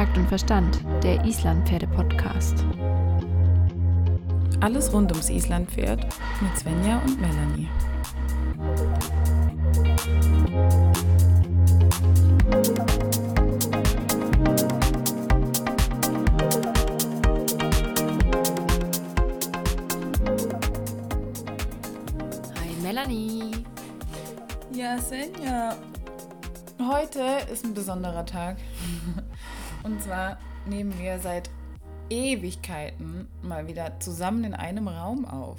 Takt und Verstand, der Islandpferde-Podcast. Alles rund ums Islandpferd mit Svenja und Melanie. Hi Melanie. Ja, Svenja. Heute ist ein besonderer Tag. Und zwar nehmen wir seit Ewigkeiten mal wieder zusammen in einem Raum auf.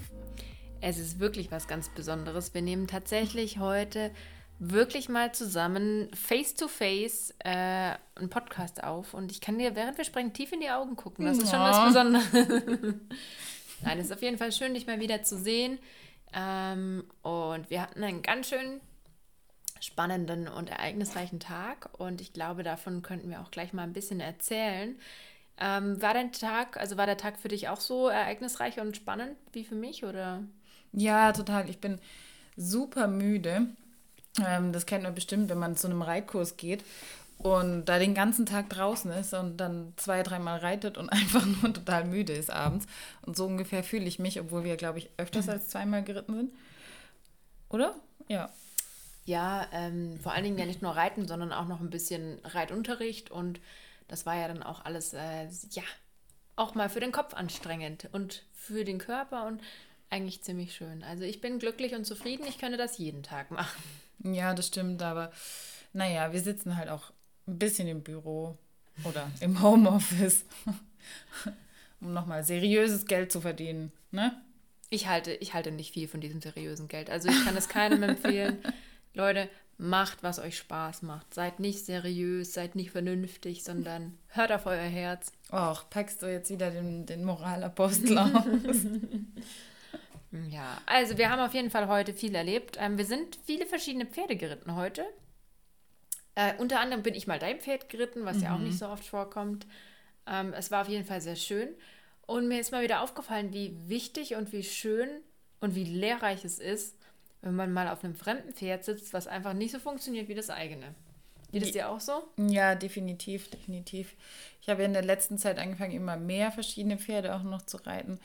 Es ist wirklich was ganz Besonderes. Wir nehmen tatsächlich heute wirklich mal zusammen face to face äh, einen Podcast auf und ich kann dir, während wir sprechen, tief in die Augen gucken. Das ist schon was Ja. Besonderes. Nein, es ist auf jeden Fall schön, dich mal wieder zu sehen. Ähm, und wir hatten einen ganz schön spannenden und ereignisreichen Tag und ich glaube, davon könnten wir auch gleich mal ein bisschen erzählen. Ähm, war dein Tag, also war der Tag für dich auch so ereignisreich und spannend wie für mich oder? Ja, total. Ich bin super müde. Ähm, das kennt man bestimmt, wenn man zu einem Reitkurs geht und da den ganzen Tag draußen ist und dann zwei, dreimal reitet und einfach nur total müde ist abends. Und so ungefähr fühle ich mich, obwohl wir, glaube ich, öfters als zweimal geritten sind. Oder? Ja. Ja, ähm, vor allen Dingen ja nicht nur Reiten, sondern auch noch ein bisschen Reitunterricht und das war ja dann auch alles, äh, ja, auch mal für den Kopf anstrengend und für den Körper und eigentlich ziemlich schön. Also ich bin glücklich und zufrieden, ich könnte das jeden Tag machen. Ja, das stimmt, aber naja, wir sitzen halt auch ein bisschen im Büro oder im Homeoffice, um nochmal seriöses Geld zu verdienen. Ne? Ich halte, ich halte nicht viel von diesem seriösen Geld. Also ich kann es keinem empfehlen. Leute, macht, was euch Spaß macht. Seid nicht seriös, seid nicht vernünftig, sondern hört auf euer Herz. Och, packst du jetzt wieder den, den Moralapostel aus? Ja, also wir haben auf jeden Fall heute viel erlebt. Ähm, wir sind viele verschiedene Pferde geritten heute. Äh, unter anderem bin ich mal dein Pferd geritten, was ja auch nicht so oft vorkommt. Ähm, es war auf jeden Fall sehr schön. Und mir ist mal wieder aufgefallen, wie wichtig und wie schön und wie lehrreich es ist, wenn man mal auf einem fremden Pferd sitzt, was einfach nicht so funktioniert wie das eigene. Geht es dir auch so? ja, definitiv, definitiv. Ich habe in der letzten Zeit angefangen, immer mehr verschiedene Pferde auch noch zu reiten.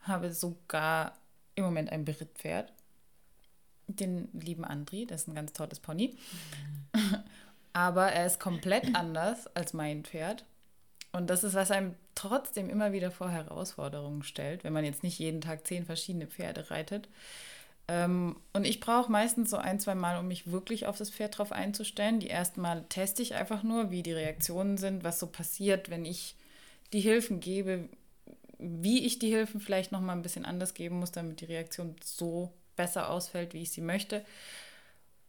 Habe sogar im Moment ein Berittpferd. Den lieben Andri, das ist ein ganz tolles Pony. Aber er ist komplett anders als mein Pferd. Und das ist, was einem trotzdem immer wieder vor Herausforderungen stellt, wenn man jetzt nicht jeden Tag zehn verschiedene Pferde reitet. Ähm, und ich brauche meistens so ein, zwei Mal, um mich wirklich auf das Pferd drauf einzustellen. Die ersten Mal teste ich einfach nur, wie die Reaktionen sind, was so passiert, wenn ich die Hilfen gebe, wie ich die Hilfen vielleicht noch mal ein bisschen anders geben muss, damit die Reaktion so besser ausfällt, wie ich sie möchte.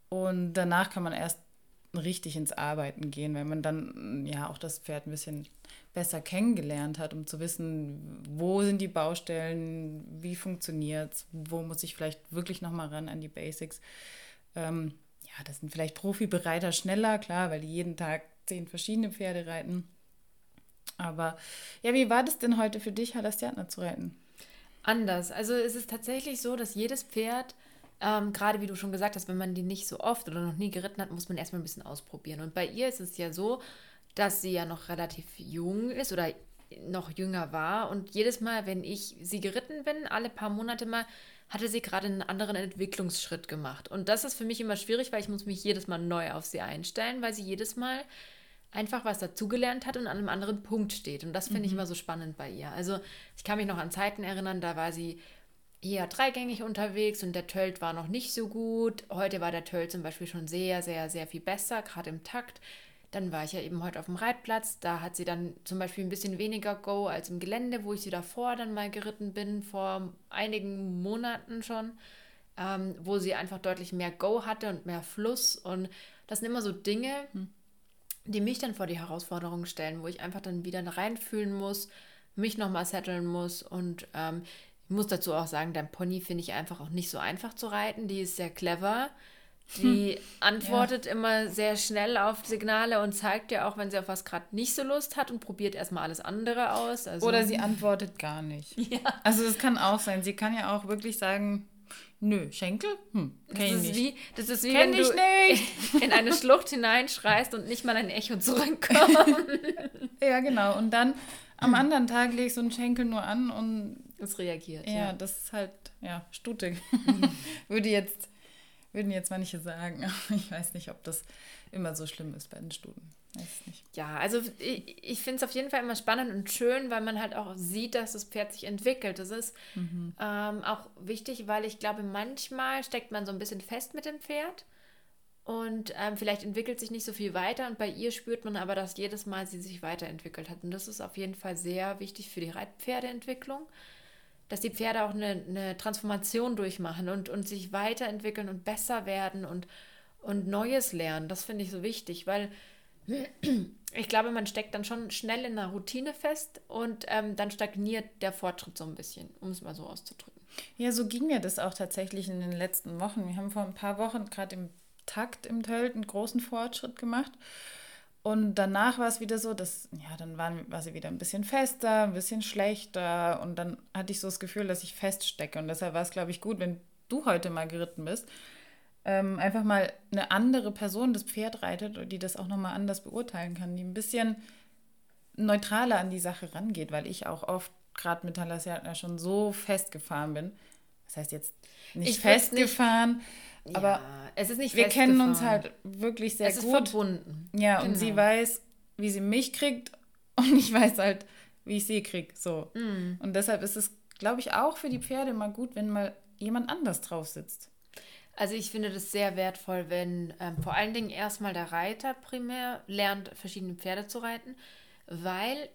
Und danach kann man erst richtig ins Arbeiten gehen, wenn man dann ja auch das Pferd ein bisschen besser kennengelernt hat, um zu wissen, wo sind die Baustellen, wie funktioniert es, wo muss ich vielleicht wirklich nochmal ran an die Basics. Ähm, ja, das sind vielleicht Profibereiter schneller, klar, weil die jeden Tag zehn verschiedene Pferde reiten. Aber ja, wie war das denn heute für dich, Halastiatna zu reiten? Anders. Also es ist tatsächlich so, dass jedes Pferd, ähm, gerade wie du schon gesagt hast, wenn man die nicht so oft oder noch nie geritten hat, muss man erstmal ein bisschen ausprobieren. Und bei ihr ist es ja so, dass sie ja noch relativ jung ist oder noch jünger war. Und jedes Mal, wenn ich sie geritten bin, alle paar Monate mal, hatte sie gerade einen anderen Entwicklungsschritt gemacht. Und das ist für mich immer schwierig, weil ich muss mich jedes Mal neu auf sie einstellen, weil sie jedes Mal einfach was dazugelernt hat und an einem anderen Punkt steht. Und das finde ich immer so spannend bei ihr. Also ich kann mich noch an Zeiten erinnern, da war sie eher dreigängig unterwegs und der Tölt war noch nicht so gut. Heute war der Tölt zum Beispiel schon sehr, sehr, sehr viel besser, gerade im Takt. Dann war ich ja eben heute auf dem Reitplatz. Da hat sie dann zum Beispiel ein bisschen weniger Go als im Gelände, wo ich sie davor dann mal geritten bin, vor einigen Monaten schon, ähm, wo sie einfach deutlich mehr Go hatte und mehr Fluss. Und das sind immer so Dinge, die mich dann vor die Herausforderung stellen, wo ich einfach dann wieder reinfühlen muss, mich nochmal setteln muss. Und ähm, ich muss dazu auch sagen, dein Pony finde ich einfach auch nicht so einfach zu reiten. Die ist sehr clever. Die antwortet immer sehr schnell auf Signale und zeigt dir auch, wenn sie auf was gerade nicht so Lust hat und probiert erstmal alles andere aus. Also, Oder sie antwortet gar nicht. Ja. Also es kann auch sein. Sie kann ja auch wirklich sagen, Nö, Schenkel? Hm, kenn das ich ist nicht. wie, das ist wie Kenn wenn du in eine Schlucht hineinschreist und nicht mal ein Echo zurückkommt. Ja, genau. Und dann am anderen Tag lege ich so einen Schenkel nur an und Es reagiert. ja, Ja. das ist halt, ja, Stute. Würde jetzt, würden jetzt manche sagen. Aber ich weiß nicht, ob das immer so schlimm ist bei den nicht. Ja, also ich, ich finde es auf jeden Fall immer spannend und schön, weil man halt auch sieht, dass das Pferd sich entwickelt. Das ist ähm, auch wichtig, weil ich glaube, manchmal steckt man so ein bisschen fest mit dem Pferd und ähm, vielleicht entwickelt sich nicht so viel weiter und bei ihr spürt man aber, dass jedes Mal sie sich weiterentwickelt hat. Und das ist auf jeden Fall sehr wichtig für die Reitpferdeentwicklung, dass die Pferde auch eine, eine Transformation durchmachen und, und sich weiterentwickeln und besser werden und, und Neues lernen. Das finde ich so wichtig, weil ich glaube, man steckt dann schon schnell in einer Routine fest und ähm, dann stagniert der Fortschritt so ein bisschen, um es mal so auszudrücken. Ja, so ging mir das auch tatsächlich in den letzten Wochen. Wir haben vor ein paar Wochen gerade im Takt im Tölt einen großen Fortschritt gemacht. Und danach war es wieder so, dass, ja, dann waren, war sie wieder ein bisschen fester, ein bisschen schlechter. Und dann hatte ich so das Gefühl, dass ich feststecke. Und deshalb war es, glaube ich, gut, wenn du heute mal geritten bist, ähm, einfach mal eine andere Person das Pferd reitet, die das auch nochmal anders beurteilen kann, die ein bisschen neutraler an die Sache rangeht, weil ich auch oft gerade mit Talasiatna schon so festgefahren bin. Das heißt jetzt nicht Ich würd's nicht- festgefahren, aber ja, es ist nicht wir kennen uns festgefahren. halt wirklich sehr es ist gut. verbunden. Ja, und Genau. sie weiß, wie sie mich kriegt und ich weiß halt, wie ich sie krieg. So. Mm. Und deshalb ist es, glaube ich, auch für die Pferde mal gut, wenn mal jemand anders drauf sitzt. Also ich finde das sehr wertvoll, wenn ähm, vor allen Dingen erstmal der Reiter primär lernt, verschiedene Pferde zu reiten, weil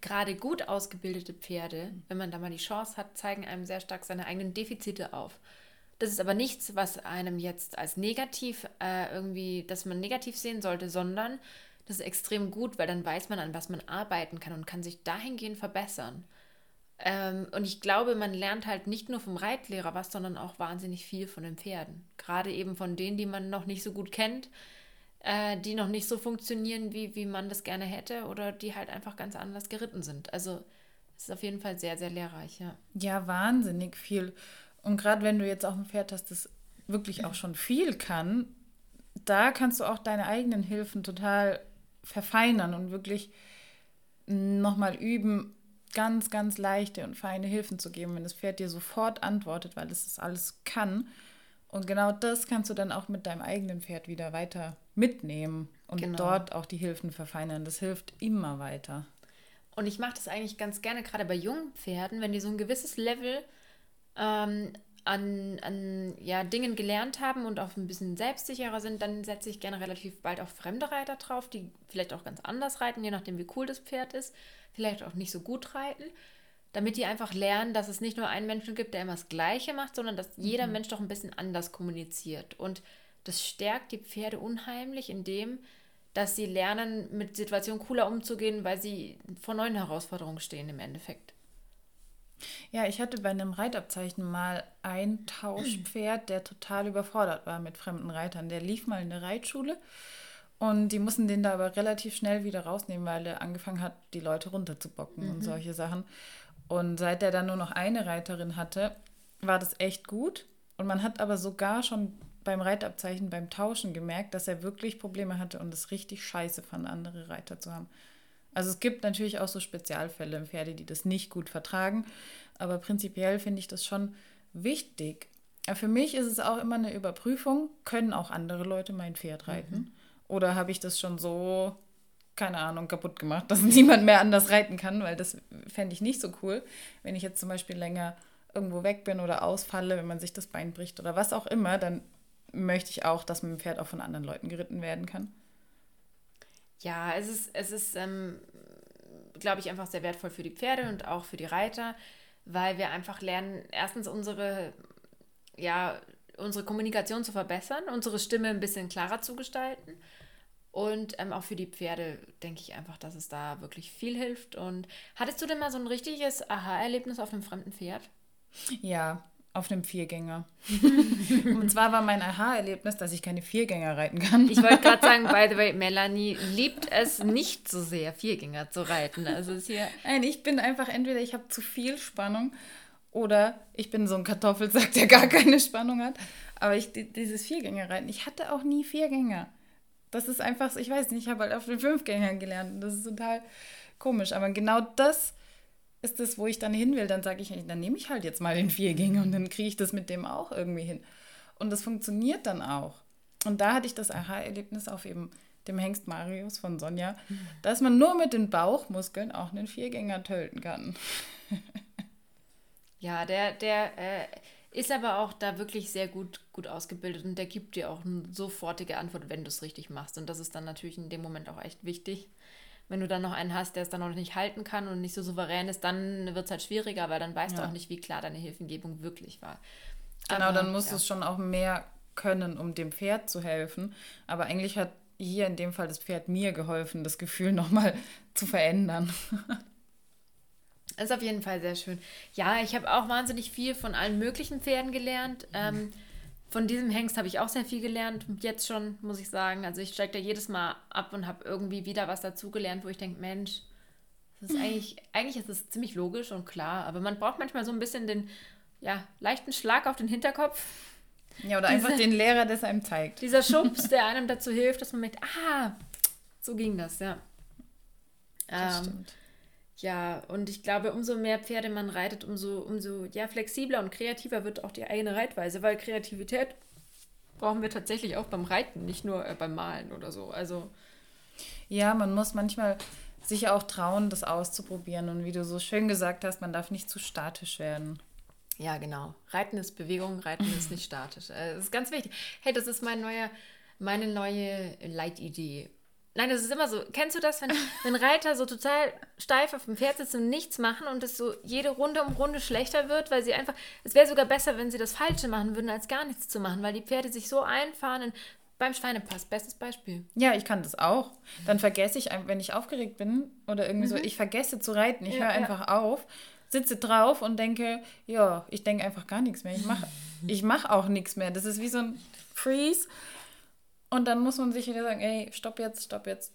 gerade gut ausgebildete Pferde, wenn man da mal die Chance hat, zeigen einem sehr stark seine eigenen Defizite auf. Das ist aber nichts, was einem jetzt als negativ äh, irgendwie, dass man negativ sehen sollte, sondern das ist extrem gut, weil dann weiß man, an was man arbeiten kann und kann sich dahingehend verbessern. Ähm, und ich glaube, man lernt halt nicht nur vom Reitlehrer was, sondern auch wahnsinnig viel von den Pferden. Gerade eben von denen, die man noch nicht so gut kennt, äh, die noch nicht so funktionieren, wie, wie man das gerne hätte oder die halt einfach ganz anders geritten sind. Also es ist auf jeden Fall sehr, sehr lehrreich, ja. Ja, wahnsinnig viel. Und gerade wenn du jetzt auch ein Pferd hast, das wirklich auch schon viel kann, da kannst du auch deine eigenen Hilfen total verfeinern und wirklich nochmal üben, ganz, ganz leichte und feine Hilfen zu geben, wenn das Pferd dir sofort antwortet, weil es das alles kann. Und genau das kannst du dann auch mit deinem eigenen Pferd wieder weiter mitnehmen und Genau. dort auch die Hilfen verfeinern. Das hilft immer weiter. Und ich mache das eigentlich ganz gerne, gerade bei jungen Pferden, wenn die so ein gewisses Level ähm, an, an ja, Dingen gelernt haben und auch ein bisschen selbstsicherer sind, dann setze ich gerne relativ bald auf fremde Reiter drauf, die vielleicht auch ganz anders reiten, je nachdem, wie cool das Pferd ist, vielleicht auch nicht so gut reiten, damit die einfach lernen, dass es nicht nur einen Menschen gibt, der immer das Gleiche macht, sondern dass jeder Mensch doch ein bisschen anders kommuniziert. Und das stärkt die Pferde unheimlich, indem dass sie lernen, mit Situationen cooler umzugehen, weil sie vor neuen Herausforderungen stehen im Endeffekt. Ja, ich hatte bei einem Reitabzeichen mal ein Tauschpferd, der total überfordert war mit fremden Reitern. Der lief mal in der Reitschule und die mussten den da aber relativ schnell wieder rausnehmen, weil er angefangen hat, die Leute runterzubocken und solche Sachen. Und seit er dann nur noch eine Reiterin hatte, war das echt gut. Und man hat aber sogar schon beim Reitabzeichen, beim Tauschen gemerkt, dass er wirklich Probleme hatte und es richtig scheiße fand, andere Reiter zu haben. Also es gibt natürlich auch so Spezialfälle, Pferde, die das nicht gut vertragen, aber prinzipiell finde ich das schon wichtig. Für mich ist es auch immer eine Überprüfung, können auch andere Leute mein Pferd reiten? Oder habe ich das schon so, keine Ahnung, kaputt gemacht, dass niemand mehr anders reiten kann, weil das fände ich nicht so cool, wenn ich jetzt zum Beispiel länger irgendwo weg bin oder ausfalle, wenn man sich das Bein bricht oder was auch immer, dann möchte ich auch, dass mein Pferd auch von anderen Leuten geritten werden kann. Ja, es ist, es ist ähm, glaube ich, einfach sehr wertvoll für die Pferde und auch für die Reiter, weil wir einfach lernen, erstens unsere, ja, unsere Kommunikation zu verbessern, unsere Stimme ein bisschen klarer zu gestalten. Und ähm, auch für die Pferde denke ich einfach, dass es da wirklich viel hilft. Und hattest du denn mal so ein richtiges Aha-Erlebnis auf einem fremden Pferd? Ja, auf einem Viergänger. Und zwar war mein Aha-Erlebnis, dass ich keine Viergänger reiten kann. Ich wollte gerade sagen, by the way, Melanie liebt es nicht so sehr, Viergänger zu reiten. Also ist hier. Nein, ich bin einfach entweder ich habe zu viel Spannung Oder ich bin so ein Kartoffelsack, der gar keine Spannung hat. Aber ich, dieses Viergängerreiten, ich hatte auch nie Viergänger. Das ist einfach, ich weiß nicht, ich habe halt auf den Fünfgängern gelernt. Das ist total komisch. Aber genau das ist es, wo ich dann hin will. Dann sage ich, dann nehme ich halt jetzt mal den Viergänger und dann kriege ich das mit dem auch irgendwie hin. Und das funktioniert dann auch. Und da hatte ich das Aha-Erlebnis auf eben dem Hengst Marius von Sonja, dass man nur mit den Bauchmuskeln auch einen Viergänger töten kann. ja, der, der äh, ist aber auch da wirklich sehr gut, gut ausgebildet und der gibt dir auch eine sofortige Antwort, wenn du es richtig machst. Und das ist dann natürlich in dem Moment auch echt wichtig. Wenn du dann noch einen hast, der es dann noch nicht halten kann und nicht so souverän ist, dann wird es halt schwieriger, weil dann weißt ja. du auch nicht, wie klar deine Hilfengebung wirklich war. Genau, aber, dann musst ja. du es schon auch mehr können, um dem Pferd zu helfen. Aber eigentlich hat hier in dem Fall das Pferd mir geholfen, das Gefühl nochmal zu verändern. Das ist auf jeden Fall sehr schön. Ja, ich habe auch wahnsinnig viel von allen möglichen Pferden gelernt. Ähm, von diesem Hengst habe ich auch sehr viel gelernt. Jetzt schon, muss ich sagen. Also ich steige da jedes Mal ab und habe irgendwie wieder was dazugelernt, wo ich denke, Mensch, das ist eigentlich, eigentlich ist es ziemlich logisch und klar. Aber man braucht manchmal so ein bisschen den ja, leichten Schlag auf den Hinterkopf ja, oder Diese, einfach den Lehrer, der es einem zeigt. Dieser Schubs, der einem dazu hilft, dass man merkt, ah, so ging das, ja. Das ähm, stimmt. Ja, und ich glaube, umso mehr Pferde man reitet, umso, umso ja, flexibler und kreativer wird auch die eigene Reitweise, weil Kreativität brauchen wir tatsächlich auch beim Reiten, nicht nur äh, beim Malen oder so. Also ja, man muss manchmal sich auch trauen, das auszuprobieren. Und wie du so schön gesagt hast, man darf nicht zu statisch werden. Ja, genau. Reiten ist Bewegung, Reiten ist nicht statisch. Äh, das ist ganz wichtig. Hey, das ist mein neuer, meine neue Leitidee. Nein, das ist immer so. Kennst du das, wenn, wenn Reiter so total steif auf dem Pferd sitzen und nichts machen und es so jede Runde um Runde schlechter wird, weil sie einfach. Es wäre sogar besser, wenn sie das Falsche machen würden, als gar nichts zu machen, weil die Pferde sich so einfahren. In, beim Schweinepass, bestes Beispiel. Ja, ich kann das auch. Dann vergesse ich, wenn ich aufgeregt bin oder irgendwie mhm. so, ich vergesse zu reiten. Ich ja, höre einfach ja. auf sitze drauf und denke, ja, ich denke einfach gar nichts mehr. Ich mache ich mach auch nichts mehr. Das ist wie so ein Freeze. Und dann muss man sich wieder sagen, ey, stopp jetzt, stopp jetzt.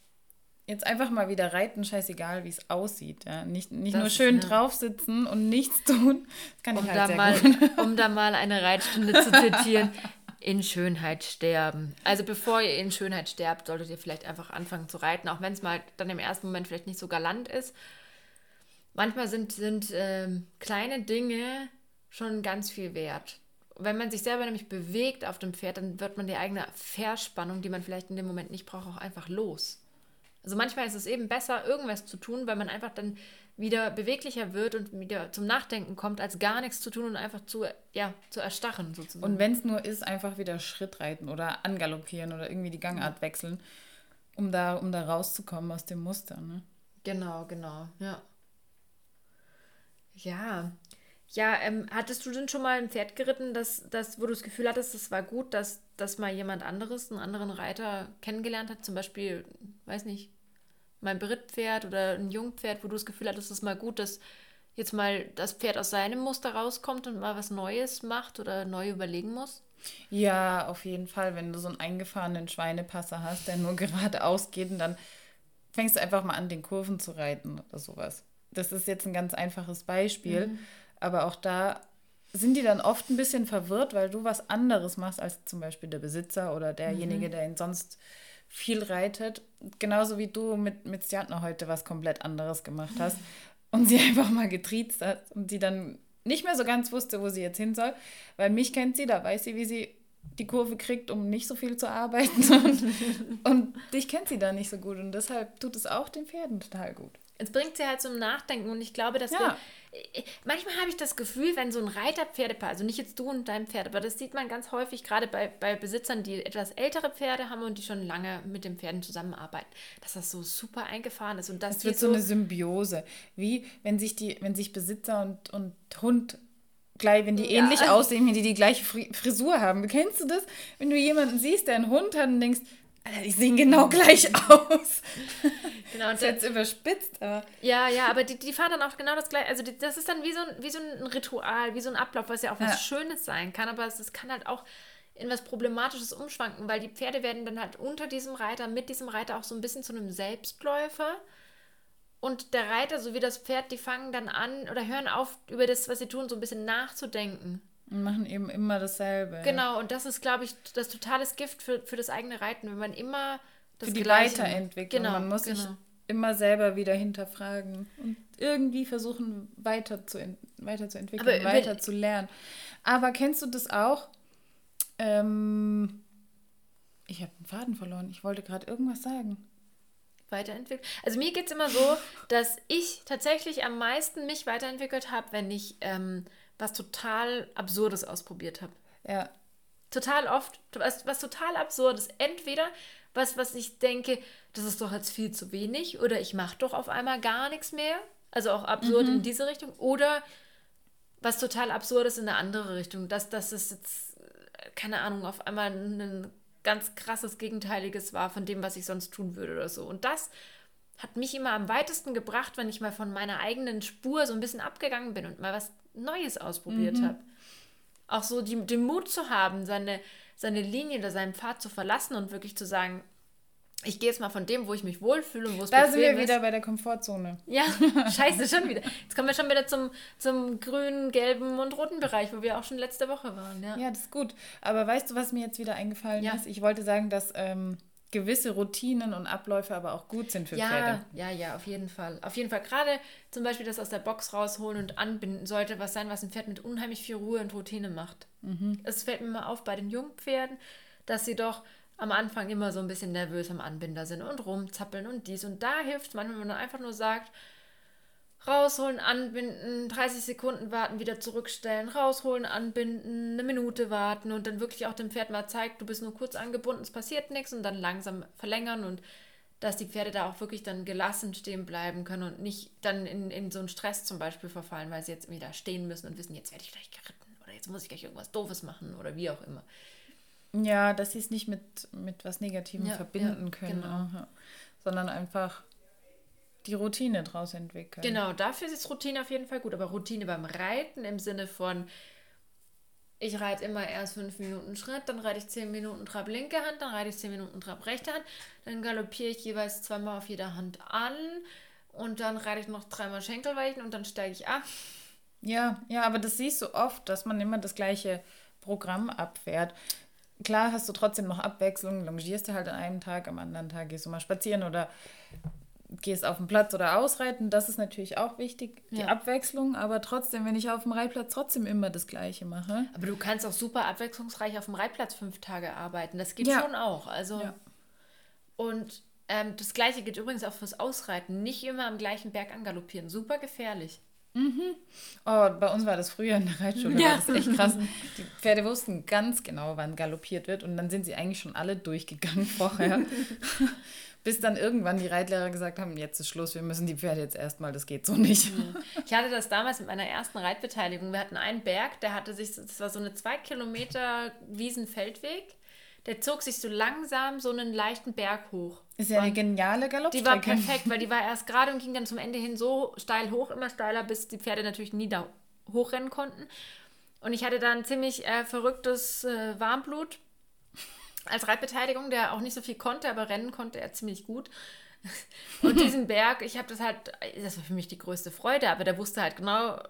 Jetzt einfach mal wieder reiten, scheißegal, wie es aussieht. Ja? Nicht, nicht nur schön ja. drauf sitzen und nichts tun. Das kann um ich halt sehr mal, gut. Um da mal eine Reitstunde zu zitieren. In Schönheit sterben. Also bevor ihr in Schönheit sterbt, solltet ihr vielleicht einfach anfangen zu reiten, auch wenn es mal dann im ersten Moment vielleicht nicht so galant ist manchmal sind, sind ähm, kleine Dinge schon ganz viel wert. Wenn man sich selber nämlich bewegt auf dem Pferd, dann wird man die eigene Verspannung, die man vielleicht in dem Moment nicht braucht, auch einfach los. Also manchmal ist es eben besser, irgendwas zu tun, weil man einfach dann wieder beweglicher wird und wieder zum Nachdenken kommt, als gar nichts zu tun und einfach zu, ja, zu erstarren sozusagen. Und wenn es nur ist, einfach wieder Schritt reiten oder angaloppieren oder irgendwie die Gangart wechseln, um da, um da rauszukommen aus dem Muster. Ne? Genau, genau, ja. Ja. Ja, ähm, hattest du denn schon mal ein Pferd geritten, das, das, wo du das Gefühl hattest, es war gut, dass, dass mal jemand anderes, einen anderen Reiter kennengelernt hat? Zum Beispiel, weiß nicht, mein Brittpferd oder ein Jungpferd, wo du das Gefühl hattest, es ist mal gut, dass jetzt mal das Pferd aus seinem Muster rauskommt und mal was Neues macht oder neu überlegen muss? Ja, auf jeden Fall. Wenn du so einen eingefahrenen Schweinepasser hast, der nur geradeaus geht und dann fängst du einfach mal an, den Kurven zu reiten oder sowas das ist jetzt ein ganz einfaches Beispiel, mhm. Aber auch da sind die dann oft ein bisschen verwirrt, weil du was anderes machst als zum Beispiel der Besitzer oder derjenige, mhm. der ihn sonst viel reitet. Genauso wie du mit, mit Stjantner heute was komplett anderes gemacht hast und sie einfach mal getriezt hat und sie dann nicht mehr so ganz wusste, wo sie jetzt hin soll, weil mich kennt sie, da weiß sie, wie sie die Kurve kriegt, um nicht so viel zu arbeiten und, und dich kennt sie da nicht so gut und deshalb tut es auch den Pferden total gut es bringt sie halt zum Nachdenken und ich glaube, dass ja. wir. Manchmal habe ich das Gefühl, wenn so ein Reiter-Pferdepaar, also nicht jetzt du und dein Pferd, aber das sieht man ganz häufig gerade bei, bei Besitzern, die etwas ältere Pferde haben und die schon lange mit den Pferden zusammenarbeiten, dass das so super eingefahren ist. Und das es wird so eine Symbiose. Wie wenn sich die, wenn sich Besitzer und, und Hund gleich, wenn die ja. ähnlich aussehen, wenn die die gleiche Frisur haben. Kennst du das? Wenn du jemanden siehst, der einen Hund hat und denkst, Alter, die sehen genau gleich aus. Genau, und das ist jetzt überspitzt, aber. Ja, ja, aber die, die fahren dann auch genau das gleiche. Also, die, das ist dann wie so, ein, wie so ein Ritual, wie so ein Ablauf, was ja auch was ja. Schönes sein kann, aber es, es kann halt auch in was Problematisches umschwanken, weil die Pferde werden dann halt unter diesem Reiter, mit diesem Reiter auch so ein bisschen zu einem Selbstläufer. und der Reiter sowie das Pferd, die fangen dann an oder hören auf, über das, was sie tun, so ein bisschen nachzudenken. Und machen eben immer dasselbe. Genau, und das ist, glaube ich, das totales Gift für, für das eigene Reiten, wenn man immer das Für die Gleiche Weiterentwicklung. Genau, Man muss genau. sich immer selber wieder hinterfragen und irgendwie versuchen, weiter zu, ent weiterzuentwickeln, Aber weiter zu lernen. Aber kennst du das auch? Ähm, ich habe den Faden verloren. Ich wollte gerade irgendwas sagen. weiterentwickelt. Also mir geht es immer so, dass ich tatsächlich am meisten mich weiterentwickelt habe, wenn ich ähm, was total Absurdes ausprobiert habe. Ja, Total oft, was, was total Absurdes. Entweder was, was ich denke, das ist doch jetzt viel zu wenig oder ich mache doch auf einmal gar nichts mehr. Also auch absurd in diese Richtung. Oder was total Absurdes in eine andere Richtung. Dass das ist jetzt, äh, keine Ahnung, auf einmal ein ganz krasses Gegenteiliges war von dem, was ich sonst tun würde oder so. Und das hat mich immer am weitesten gebracht, wenn ich mal von meiner eigenen Spur so ein bisschen abgegangen bin und mal was Neues ausprobiert habe. Auch so die, den Mut zu haben, seine, seine Linie oder seinen Pfad zu verlassen und wirklich zu sagen, ich gehe jetzt mal von dem, wo ich mich wohlfühle und wo es da sind wir bequem ist. wieder bei der Komfortzone. Ja, scheiße, schon wieder. Jetzt kommen wir schon wieder zum, zum grünen, gelben und roten Bereich, wo wir auch schon letzte Woche waren. Ja. Ja, das ist gut. Aber weißt du, was mir jetzt wieder eingefallen Ja. ist? Ich wollte sagen, dass ähm, gewisse Routinen und Abläufe aber auch gut sind für Ja, Pferde. ja, ja, auf jeden Fall. Auf jeden Fall. Gerade zum Beispiel das aus der Box rausholen und anbinden sollte was sein, was ein Pferd mit unheimlich viel Ruhe und Routine macht. Es fällt mir mal auf bei den jungen Pferden, dass sie doch am Anfang immer so ein bisschen nervös am Anbinder sind und rumzappeln und dies. Und da hilft es manchmal, wenn man einfach nur sagt, rausholen, anbinden, 30 Sekunden warten, wieder zurückstellen, rausholen, anbinden, eine Minute warten und dann wirklich auch dem Pferd mal zeigt, du bist nur kurz angebunden, es passiert nichts und dann langsam verlängern und dass die Pferde da auch wirklich dann gelassen stehen bleiben können und nicht dann in, in so einen Stress zum Beispiel verfallen, weil sie jetzt da stehen müssen und wissen, jetzt werde ich gleich geritten oder jetzt muss ich gleich irgendwas Doofes machen oder wie auch immer. Ja, dass sie es nicht mit, mit was Negativem Ja, verbinden ja, können, genau. sondern einfach die Routine draus entwickeln. Genau, dafür ist Routine auf jeden Fall gut. Aber Routine beim Reiten im Sinne von, ich reite immer erst fünf Minuten Schritt, dann reite ich zehn Minuten Trab linke Hand, dann reite ich zehn Minuten Trab rechte Hand, dann galoppiere ich jeweils zweimal auf jeder Hand an und dann reite ich noch dreimal Schenkelweichen und dann steige ich ab. Ja, ja, aber das siehst du oft, dass man immer das gleiche Programm abfährt. Klar hast du trotzdem noch Abwechslung, longierst du halt an einem Tag, am anderen Tag gehst du mal spazieren oder gehst auf den Platz oder ausreiten. Das ist natürlich auch wichtig, die Ja. Abwechslung, aber trotzdem, wenn ich auf dem Reitplatz trotzdem immer das Gleiche mache. Aber du kannst auch super abwechslungsreich auf dem Reitplatz fünf Tage arbeiten. Das geht Ja. schon auch. Also Ja. und ähm, das gleiche gilt übrigens auch fürs Ausreiten. Nicht immer am gleichen Berg angaloppieren. Super gefährlich. Oh, bei uns war das früher in der Reitschule, Ja. das echt krass. Die Pferde wussten ganz genau, wann galoppiert wird und dann sind sie eigentlich schon alle durchgegangen vorher. Bis dann irgendwann die Reitlehrer gesagt haben, jetzt ist Schluss, wir müssen die Pferde jetzt erstmal, das geht so nicht. Ich hatte das damals mit meiner ersten Reitbeteiligung. Wir hatten einen Berg, der hatte sich, das war so eine zwei Kilometer Wiesenfeldweg. Der zog sich so langsam so einen leichten Berg hoch. Ist ja eine Und geniale Die war Galoppstrecke. perfekt, weil die war erst gerade und ging dann zum Ende hin so steil hoch, immer steiler, bis die Pferde natürlich nie da hochrennen konnten. Und ich hatte da ein ziemlich äh, verrücktes äh, Warmblut als Reitbeteiligung, der auch nicht so viel konnte, aber rennen konnte er ziemlich gut. Und diesen Berg, ich habe das halt, das war für mich die größte Freude, aber der wusste halt genau,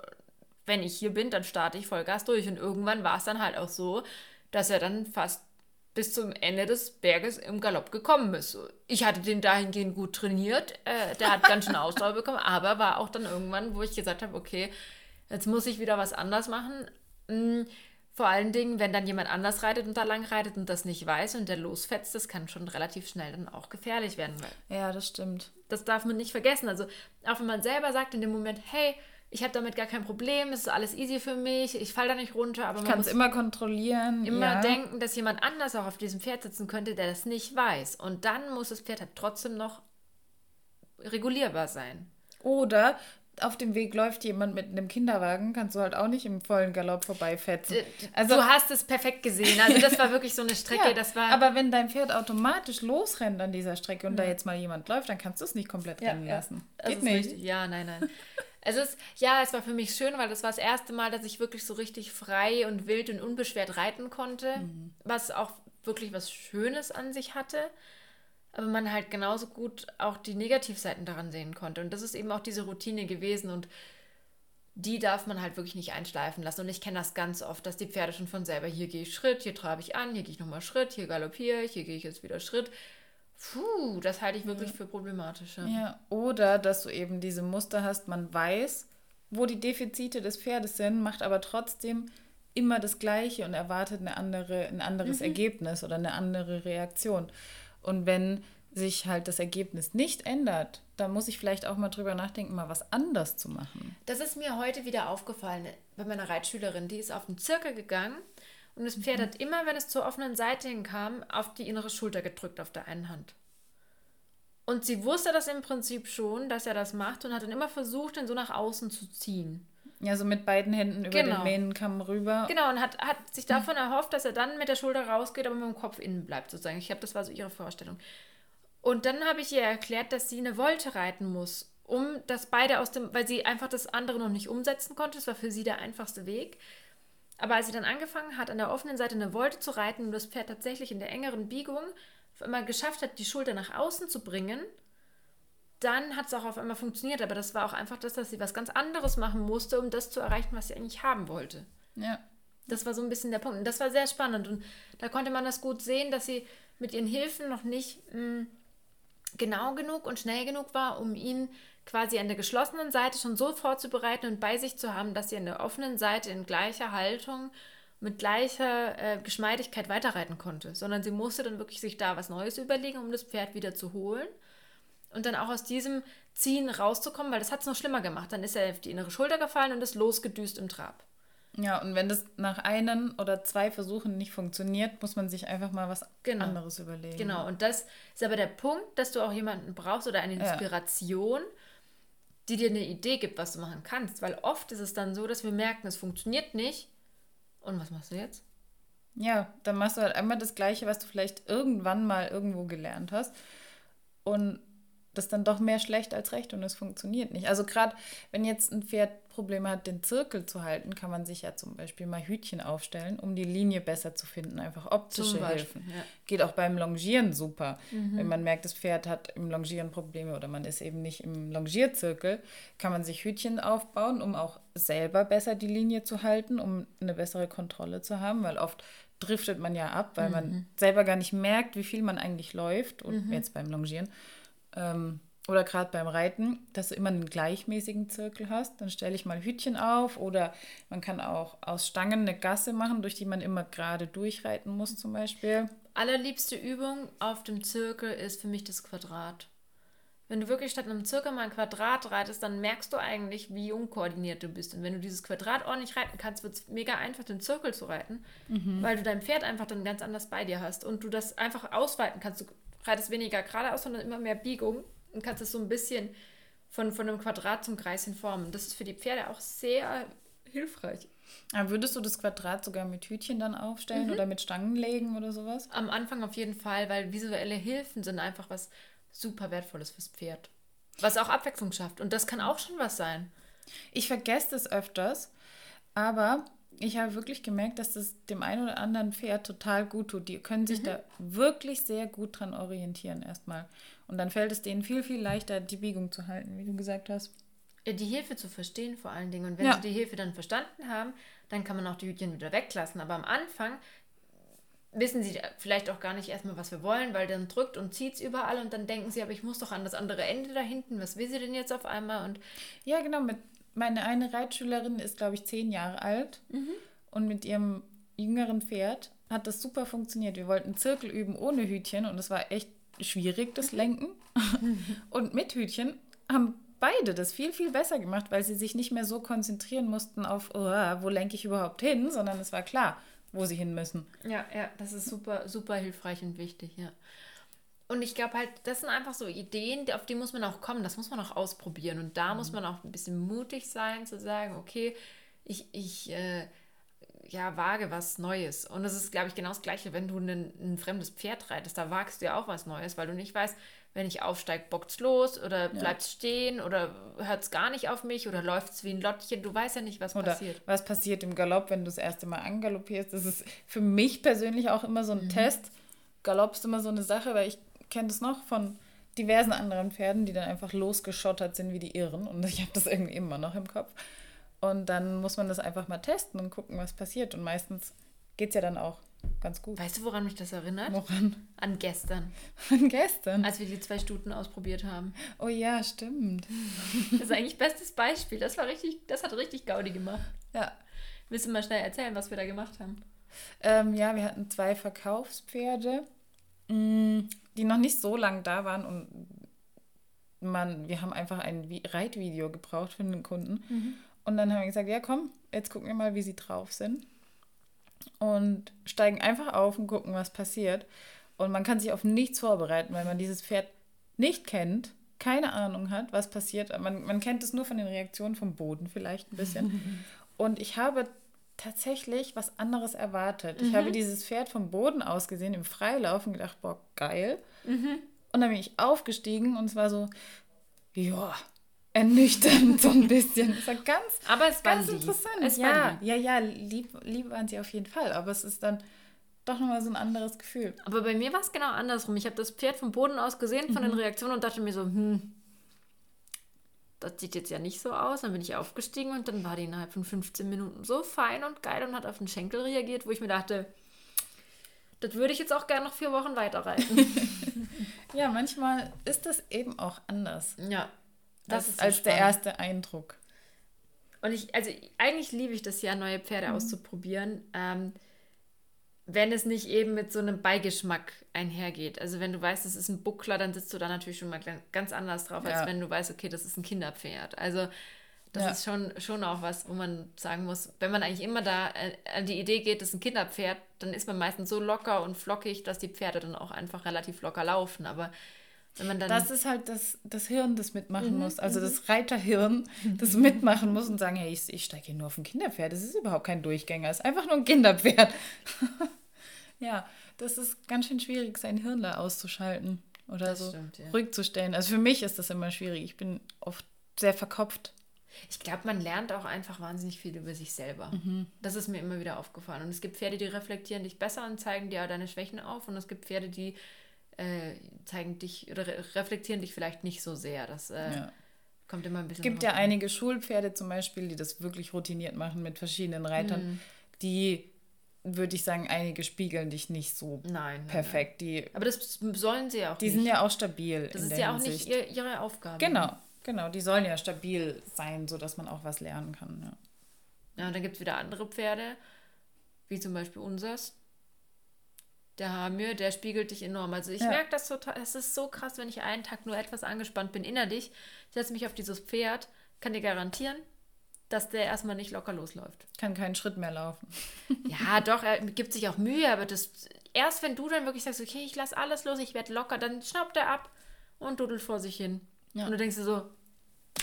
wenn ich hier bin, dann starte ich Vollgas durch. Und irgendwann war es dann halt auch so, dass er dann fast bis zum Ende des Berges im Galopp gekommen ist. Ich hatte den dahingehend gut trainiert, äh, der hat ganz schön Ausdauer bekommen, aber war auch dann irgendwann, wo ich gesagt habe, okay, jetzt muss ich wieder was anders machen. Mm, Vor allen Dingen, wenn dann jemand anders reitet und da lang reitet und das nicht weiß und der losfetzt, das kann schon relativ schnell dann auch gefährlich werden. Ja, das stimmt. das darf man nicht vergessen. Also auch wenn man selber sagt in dem Moment, hey, ich habe damit gar kein Problem, es ist alles easy für mich, ich falle da nicht runter, aber Ich man kann es immer kontrollieren. immer ja. denken, dass jemand anders auch auf diesem Pferd sitzen könnte, der das nicht weiß. Und dann muss das Pferd halt trotzdem noch regulierbar sein. Oder auf dem Weg läuft jemand mit einem Kinderwagen, kannst du halt auch nicht im vollen Galopp vorbeifetzen. Also du hast es perfekt gesehen. Also das war wirklich so eine Strecke, Ja, das war aber wenn dein Pferd automatisch losrennt an dieser Strecke und da jetzt mal jemand läuft, dann kannst du es nicht komplett rennen lassen. Geht ist nicht. Ja, nein, nein. Es ist, ja, es war für mich schön, weil das war das erste Mal, dass ich wirklich so richtig frei und wild und unbeschwert reiten konnte, Mhm. was auch wirklich was Schönes an sich hatte. Aber man halt genauso gut auch die Negativseiten daran sehen konnte. Und das ist eben auch diese Routine gewesen und die darf man halt wirklich nicht einschleifen lassen. Und ich kenne das ganz oft, dass die Pferde schon von selber, hier gehe ich Schritt, hier trabe ich an, hier gehe ich nochmal Schritt, hier galoppiere ich, hier gehe ich jetzt wieder Schritt. Puh, das halte ich wirklich ja. für problematisch. Ja. oder dass du eben diese Muster hast, man weiß, wo die Defizite des Pferdes sind, macht aber trotzdem immer das Gleiche und erwartet eine andere, ein anderes mhm. Ergebnis oder eine andere Reaktion. Und wenn sich halt das Ergebnis nicht ändert, dann muss ich vielleicht auch mal drüber nachdenken, mal was anders zu machen. Das ist mir heute wieder aufgefallen bei meiner Reitschülerin. Die ist auf den Zirkel gegangen und das Pferd mhm. hat immer, wenn es zur offenen Seite hinkam, auf die innere Schulter gedrückt auf der einen Hand. Und sie wusste das im Prinzip schon, dass er das macht und hat dann immer versucht, ihn so nach außen zu ziehen. Ja, so mit beiden Händen über genau. den Mähnenkamm rüber. Genau, und hat, hat sich davon erhofft, dass er dann mit der Schulter rausgeht, aber mit dem Kopf innen bleibt, sozusagen. Ich glaube, das war so ihre Vorstellung. Und dann habe ich ihr erklärt, dass sie eine Wolte reiten muss, um das beide aus dem, weil sie einfach das andere noch nicht umsetzen konnte. Das war für sie der einfachste Weg. Aber als sie dann angefangen hat, an der offenen Seite eine Wolte zu reiten und das Pferd tatsächlich in der engeren Biegung einmal geschafft hat, die Schulter nach außen zu bringen, dann hat es auch auf einmal funktioniert. Aber das war auch einfach das, dass sie was ganz anderes machen musste, um das zu erreichen, was sie eigentlich haben wollte. Ja. Das war so ein bisschen der Punkt. Und das war sehr spannend. Und da konnte man das gut sehen, dass sie mit ihren Hilfen noch nicht mh, hm, genau genug und schnell genug war, um ihn quasi an der geschlossenen Seite schon so vorzubereiten und bei sich zu haben, dass sie an der offenen Seite in gleicher Haltung mit gleicher äh, Geschmeidigkeit weiterreiten konnte, sondern sie musste dann wirklich sich da was Neues überlegen, um das Pferd wieder zu holen und dann auch aus diesem Ziehen rauszukommen, weil das hat es noch schlimmer gemacht. Dann ist er auf die innere Schulter gefallen und ist losgedüst im Trab. Ja, und wenn das nach einem oder zwei Versuchen nicht funktioniert, muss man sich einfach mal was genau. anderes überlegen. Genau, und das ist aber der Punkt, dass du auch jemanden brauchst oder eine Inspiration, ja. die dir eine Idee gibt, was du machen kannst. Weil oft ist es dann so, dass wir merken, es funktioniert nicht. Und was machst du jetzt? Ja, dann machst du halt einmal das Gleiche, was du vielleicht irgendwann mal irgendwo gelernt hast. Und das dann doch mehr schlecht als recht und es funktioniert nicht. Also gerade wenn jetzt ein Pferd Probleme hat, den Zirkel zu halten, kann man sich ja zum Beispiel mal Hütchen aufstellen, um die Linie besser zu finden. Einfach optische Hilfen. Ja. Geht auch beim Longieren super. Mhm. Wenn man merkt, das Pferd hat im Longieren Probleme oder man ist eben nicht im Longierzirkel, kann man sich Hütchen aufbauen, um auch selber besser die Linie zu halten, um eine bessere Kontrolle zu haben, weil oft driftet man ja ab, weil mhm. man selber gar nicht merkt, wie viel man eigentlich läuft und mhm. jetzt beim Longieren ähm, oder gerade beim Reiten, dass du immer einen gleichmäßigen Zirkel hast. Dann stelle ich mal Hütchen auf oder man kann auch aus Stangen eine Gasse machen, durch die man immer gerade durchreiten muss zum Beispiel. Allerliebste Übung auf dem Zirkel ist für mich das Quadrat. Wenn du wirklich statt einem Zirkel mal ein Quadrat reitest, dann merkst du eigentlich, wie unkoordiniert du bist. Und wenn du dieses Quadrat ordentlich reiten kannst, wird es mega einfach, den Zirkel zu reiten, mhm. weil du dein Pferd einfach dann ganz anders bei dir hast und du das einfach ausweiten kannst. Du reitest weniger geradeaus, sondern immer mehr Biegung und kannst es so ein bisschen von, von einem Quadrat zum Kreis hin formen. Das ist für die Pferde auch sehr hilfreich. Aber würdest du das Quadrat sogar mit Hütchen dann aufstellen mhm. oder mit Stangen legen oder sowas? Am Anfang auf jeden Fall, weil visuelle Hilfen sind einfach was super Wertvolles fürs Pferd. Was auch Abwechslung schafft. Und das kann auch schon was sein. Ich vergesse das öfters, aber ich habe wirklich gemerkt, dass das dem einen oder anderen Pferd total gut tut. Die können sich mhm. da wirklich sehr gut dran orientieren erstmal. Und dann fällt es denen viel, viel leichter, die Biegung zu halten, wie du gesagt hast. Die Hilfe zu verstehen vor allen Dingen. Und wenn ja. sie die Hilfe dann verstanden haben, dann kann man auch die Hütchen wieder weglassen. Aber am Anfang wissen sie vielleicht auch gar nicht erstmal, was wir wollen, weil dann drückt und zieht es überall und dann denken sie, aber ich muss doch an das andere Ende da hinten. Was will sie denn jetzt auf einmal? Und ja, genau, mit meine eine Reitschülerin ist, glaube ich, zehn Jahre alt mhm. und mit ihrem jüngeren Pferd hat das super funktioniert. Wir wollten Zirkel üben ohne Hütchen und es war echt schwierig, das Lenken. und mit Hütchen haben beide das viel, viel besser gemacht, weil sie sich nicht mehr so konzentrieren mussten auf, oh, wo lenke ich überhaupt hin, sondern es war klar, wo sie hin müssen. Ja, ja, das ist super, super hilfreich und wichtig, ja. Und ich glaube halt, das sind einfach so Ideen, auf die muss man auch kommen, das muss man auch ausprobieren. Und da mhm. muss man auch ein bisschen mutig sein, zu sagen, okay, ich, ich äh, ja, wage was Neues. Und das ist, glaube ich, genau das Gleiche, wenn du ein, ein fremdes Pferd reitest. Da wagst du ja auch was Neues, weil du nicht weißt, wenn ich aufsteige, bockt es los oder bleibt es stehen oder hört es gar nicht auf mich oder läuft es wie ein Lottchen. Du weißt ja nicht, was oder passiert. Was passiert im Galopp, wenn du das erste Mal angaloppierst. Das ist für mich persönlich auch immer so ein mhm. Test. Galopp ist immer so eine Sache, weil ich kenne das noch von diversen anderen Pferden, die dann einfach losgeschottert sind wie die Irren. Und ich habe das irgendwie immer noch im Kopf. Und dann muss man das einfach mal testen und gucken, was passiert. Und meistens geht es ja dann auch ganz gut. Weißt du, woran mich das erinnert? Woran? An gestern. An gestern? Als wir die zwei Stuten ausprobiert haben. Oh ja, stimmt. Das ist eigentlich bestes Beispiel. Das war richtig, das hat richtig Gaudi gemacht. Ja. Willst du mal schnell erzählen, was wir da gemacht haben? Ähm, ja, wir hatten zwei Verkaufspferde, die noch nicht so lange da waren und man, wir haben einfach ein Reitvideo gebraucht für den Kunden. Mhm. Und dann haben wir gesagt, ja komm, jetzt gucken wir mal, wie sie drauf sind. Und steigen einfach auf und gucken, was passiert. Und man kann sich auf nichts vorbereiten, weil man dieses Pferd nicht kennt, keine Ahnung hat, was passiert. Man, man kennt es nur von den Reaktionen vom Boden vielleicht ein bisschen. und ich habe tatsächlich was anderes erwartet. Mhm. Ich habe dieses Pferd vom Boden aus gesehen im Freilauf und gedacht, boah, geil. Mhm. Und dann bin ich aufgestiegen und es war so, ja, ernüchternd so ein bisschen. Es war ganz, aber es ganz war interessant. Es ja, war ja, ja, lieb, lieb waren sie auf jeden Fall, aber es ist dann doch nochmal so ein anderes Gefühl. Aber bei mir war es genau andersrum. Ich habe das Pferd vom Boden aus gesehen, von mhm. den Reaktionen und dachte mir so, hm, das sieht jetzt ja nicht so aus. Dann bin ich aufgestiegen und dann war die innerhalb von 15 Minuten so fein und geil und hat auf den Schenkel reagiert, wo ich mir dachte, das würde ich jetzt auch gerne noch vier Wochen weiterreiten. ja, manchmal ist das eben auch anders. Ja. Das als, ist so als der erste Eindruck. Und ich, also eigentlich liebe ich das ja, neue Pferde mhm. auszuprobieren. Ähm, wenn es nicht eben mit so einem Beigeschmack einhergeht. Also wenn du weißt, es ist ein Buckler, dann sitzt du da natürlich schon mal ganz anders drauf, ja. als wenn du weißt, okay, das ist ein Kinderpferd. Also das ja. ist schon, schon auch was, wo man sagen muss, wenn man eigentlich immer da äh, an die Idee geht, das ist ein Kinderpferd, dann ist man meistens so locker und flockig, dass die Pferde dann auch einfach relativ locker laufen. Aber das ist halt das, das Hirn, das mitmachen mhm, muss. Also mhm. das Reiterhirn, das mitmachen muss und sagen, hey, ich, ich steige hier nur auf ein Kinderpferd. Das ist überhaupt kein Durchgänger, es ist einfach nur ein Kinderpferd. ja, das ist ganz schön schwierig, sein Hirn da auszuschalten oder das so stimmt, ja. ruhig zu stellen. Also für mich ist das immer schwierig. Ich bin oft sehr verkopft. Ich glaube, man lernt auch einfach wahnsinnig viel über sich selber. Mhm. Das ist mir immer wieder aufgefallen. Und es gibt Pferde, die reflektieren dich besser und zeigen dir deine Schwächen auf. Und es gibt Pferde, die äh, zeigen dich oder reflektieren dich vielleicht nicht so sehr. Das äh, ja. kommt immer ein bisschen. Es gibt ja einige Schulpferde zum Beispiel, die das wirklich routiniert machen mit verschiedenen Reitern, mhm. die würde ich sagen, einige spiegeln dich nicht so nein, perfekt. Nein, nein. Die, Aber das sollen sie ja auch die nicht. Die sind ja auch stabil. Das ist ja auch Hinsicht. nicht ihr, ihre Aufgabe. Genau, genau. Die sollen ja stabil sein, sodass man auch was lernen kann. Ja, ja und dann gibt es wieder andere Pferde, wie zum Beispiel unsers der Hamir, der spiegelt dich enorm. Also ich ja. merke das total, es ist so krass, wenn ich einen Tag nur etwas angespannt bin innerlich, ich setze mich auf dieses Pferd, kann dir garantieren, dass der erstmal nicht locker losläuft. Kann keinen Schritt mehr laufen. ja, doch, er gibt sich auch Mühe, aber das erst wenn du dann wirklich sagst, okay, ich lasse alles los, ich werde locker, dann schnappt er ab und dudelt vor sich hin. Ja. Und du denkst dir so,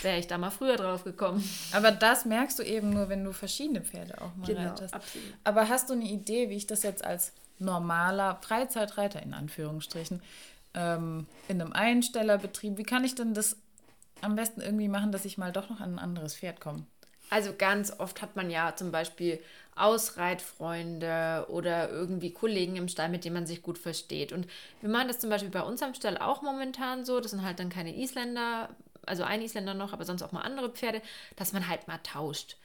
wäre ich da mal früher drauf gekommen. Aber das merkst du eben nur, wenn du verschiedene Pferde auch mal genau, reitest. Absolut. Aber hast du eine Idee, wie ich das jetzt als normaler Freizeitreiter in Anführungsstrichen ähm, in einem Einstellerbetrieb. Wie kann ich denn das am besten irgendwie machen, dass ich mal doch noch an ein anderes Pferd komme? Also ganz oft hat man ja zum Beispiel Ausreitfreunde oder irgendwie Kollegen im Stall, mit denen man sich gut versteht. Und wir machen das zum Beispiel bei uns am Stall auch momentan so. Das sind halt dann keine Isländer, also ein Isländer noch, aber sonst auch mal andere Pferde, dass man halt mal tauscht.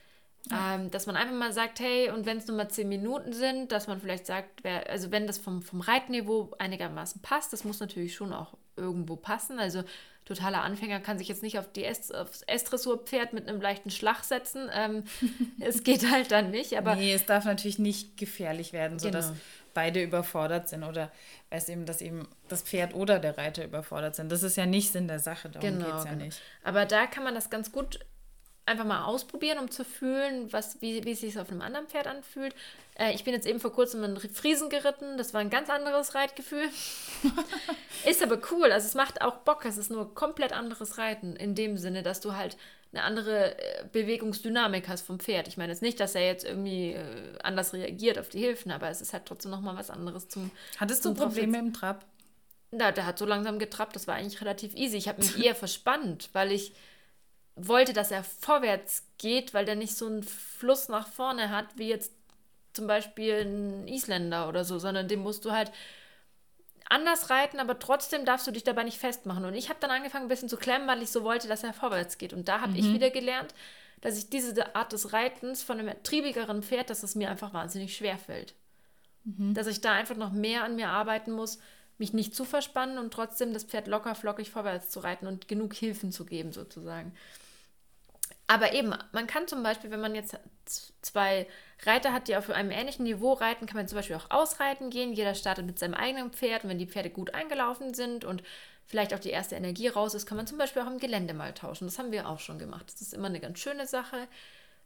Ähm, dass man einfach mal sagt, hey, und wenn es nur mal zehn Minuten sind, dass man vielleicht sagt, wer, also wenn das vom, vom Reitniveau einigermaßen passt, das muss natürlich schon auch irgendwo passen. Also totaler Anfänger kann sich jetzt nicht auf die aufs S-Dressurpferd mit einem leichten Schlag setzen. Ähm, es geht halt dann nicht. Aber nee, es darf natürlich nicht gefährlich werden, sodass genau. beide überfordert sind oder weiß eben, dass eben das Pferd oder der Reiter überfordert sind. Das ist ja nicht Sinn der Sache, darum genau, geht es ja genau. nicht. Aber da kann man das ganz gut einfach mal ausprobieren, um zu fühlen, was, wie, wie es sich auf einem anderen Pferd anfühlt. Äh, ich bin jetzt eben vor kurzem in Friesen geritten. Das war ein ganz anderes Reitgefühl. ist aber cool. Also es macht auch Bock. Es ist nur komplett anderes Reiten. In dem Sinne, dass du halt eine andere äh, Bewegungsdynamik hast vom Pferd. Ich meine jetzt nicht, dass er jetzt irgendwie äh, anders reagiert auf die Hilfen, aber es ist halt trotzdem nochmal was anderes zum. Hattest zum du Probleme im Trab? Na, der hat so langsam getrappt. Das war eigentlich relativ easy. Ich habe mich eher verspannt, weil ich wollte, dass er vorwärts geht, weil der nicht so einen Fluss nach vorne hat, wie jetzt zum Beispiel ein Isländer oder so, sondern dem musst du halt anders reiten, aber trotzdem darfst du dich dabei nicht festmachen. Und ich habe dann angefangen, ein bisschen zu klemmen, weil ich so wollte, dass er vorwärts geht. Und da habe mhm. ich wieder gelernt, dass ich diese Art des Reitens von einem triebigeren Pferd, dass es mir einfach wahnsinnig schwer fällt. Mhm. Dass ich da einfach noch mehr an mir arbeiten muss, mich nicht zu verspannen und trotzdem das Pferd locker flockig vorwärts zu reiten und genug Hilfen zu geben, sozusagen. Aber eben, man kann zum Beispiel, wenn man jetzt zwei Reiter hat, die auf einem ähnlichen Niveau reiten, kann man zum Beispiel auch ausreiten gehen. Jeder startet mit seinem eigenen Pferd und wenn die Pferde gut eingelaufen sind und vielleicht auch die erste Energie raus ist, kann man zum Beispiel auch im Gelände mal tauschen. Das haben wir auch schon gemacht. Das ist immer eine ganz schöne Sache.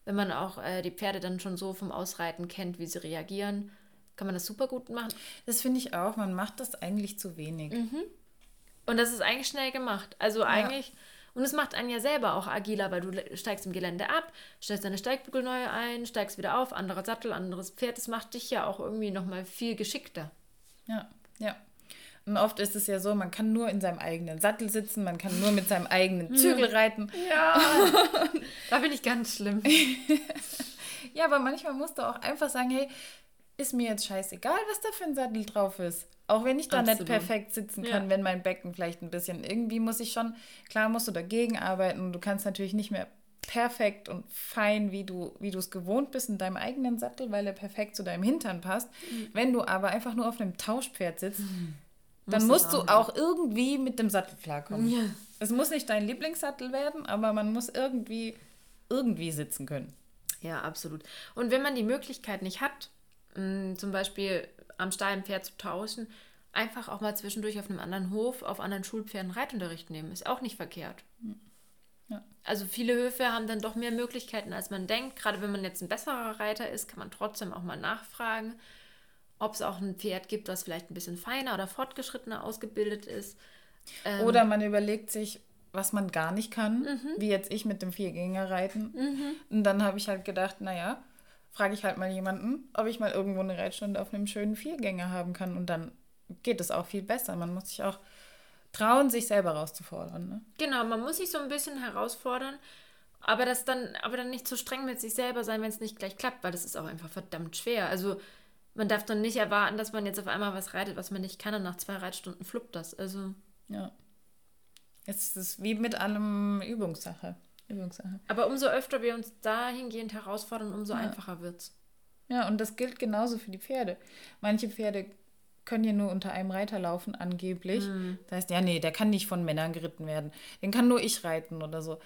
Wenn man auch äh, die Pferde dann schon so vom Ausreiten kennt, wie sie reagieren, kann man das super gut machen. Das finde ich auch. Man macht das eigentlich zu wenig. Mhm. Und das ist eigentlich schnell gemacht. Also ja. Und es macht einen ja selber auch agiler, weil du steigst im Gelände ab, stellst deine Steigbügel neu ein, steigst wieder auf, anderer Sattel, anderes Pferd. Das macht dich ja auch irgendwie nochmal viel geschickter. Ja, ja. Und oft ist es ja so, man kann nur in seinem eigenen Sattel sitzen, man kann nur mit seinem eigenen Zügel reiten. Ja, da bin ich ganz schlimm. ja, aber manchmal musst du auch einfach sagen, hey, ist mir jetzt scheißegal, was da für ein Sattel drauf ist. Auch wenn ich da Absolut. nicht perfekt sitzen kann, ja. wenn mein Becken vielleicht ein bisschen. Irgendwie muss ich schon, klar musst du dagegen arbeiten. Du kannst natürlich nicht mehr perfekt und fein, wie du wie es gewohnt bist in deinem eigenen Sattel, weil er perfekt zu deinem Hintern passt. Mhm. Wenn du aber einfach nur auf einem Tauschpferd sitzt, mhm. dann musst du auch irgendwie mit dem Sattel klarkommen. Ja. Es muss nicht dein Lieblingssattel werden, aber man muss irgendwie irgendwie sitzen können. Ja, absolut. Und wenn man die Möglichkeit nicht hat, mh, zum Beispiel am Stall ein Pferd zu tauschen, einfach auch mal zwischendurch auf einem anderen Hof, auf anderen Schulpferden Reitunterricht nehmen. Ist auch nicht verkehrt. Ja. Also viele Höfe haben dann doch mehr Möglichkeiten, als man denkt. Gerade wenn man jetzt ein besserer Reiter ist, kann man trotzdem auch mal nachfragen, ob es auch ein Pferd gibt, das vielleicht ein bisschen feiner oder fortgeschrittener ausgebildet ist. Ähm, oder man überlegt sich, was man gar nicht kann, mhm. wie jetzt ich mit dem Viergänger reiten. Mhm. Und dann habe ich halt gedacht, naja, frage ich halt mal jemanden, ob ich mal irgendwo eine Reitstunde auf einem schönen Viergänger haben kann. Und dann geht es auch viel besser. Man muss sich auch trauen, sich selber herauszufordern. Ne? Genau, man muss sich so ein bisschen herausfordern, aber das dann, aber dann nicht zu streng mit sich selber sein, wenn es nicht gleich klappt, weil das ist auch einfach verdammt schwer. Also man darf dann nicht erwarten, dass man jetzt auf einmal was reitet, was man nicht kann und nach zwei Reitstunden fluppt das. Also. Ja. Es ist wie mit allem Übungssache. Übungssache. Aber umso öfter wir uns dahingehend herausfordern, umso ja. einfacher wird's. Ja, und das gilt genauso für die Pferde. Manche Pferde können ja nur unter einem Reiter laufen, angeblich. Mhm. Das heißt, ja, nee, der kann nicht von Männern geritten werden. Den kann nur ich reiten oder so.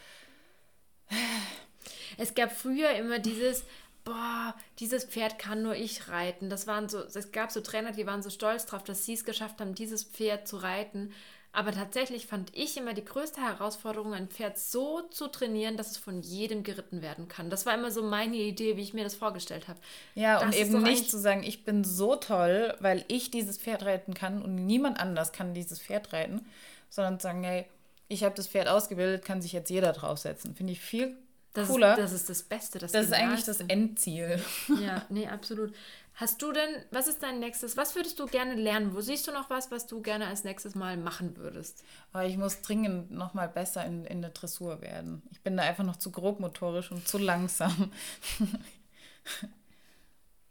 Es gab früher immer dieses, boah, dieses Pferd kann nur ich reiten. Das waren so, es gab so Trainer, die waren so stolz drauf, dass sie es geschafft haben, dieses Pferd zu reiten. Aber tatsächlich fand ich immer die größte Herausforderung, ein Pferd so zu trainieren, dass es von jedem geritten werden kann. Das war immer so meine Idee, wie ich mir das vorgestellt habe. Ja, das und eben nicht zu sagen, ich bin so toll, weil ich dieses Pferd reiten kann und niemand anders kann dieses Pferd reiten, sondern zu sagen, hey, ich habe das Pferd ausgebildet, kann sich jetzt jeder draufsetzen. Finde ich viel das cooler. Ist, das ist das Beste. Das, das ist eigentlich das Endziel. Ja, nee, absolut. Hast du denn, was ist dein nächstes, was würdest du gerne lernen? Wo siehst du noch was, was du gerne als nächstes Mal machen würdest? Oh, ich muss dringend noch mal besser in, in der Dressur werden. Ich bin da einfach noch zu grobmotorisch und zu langsam.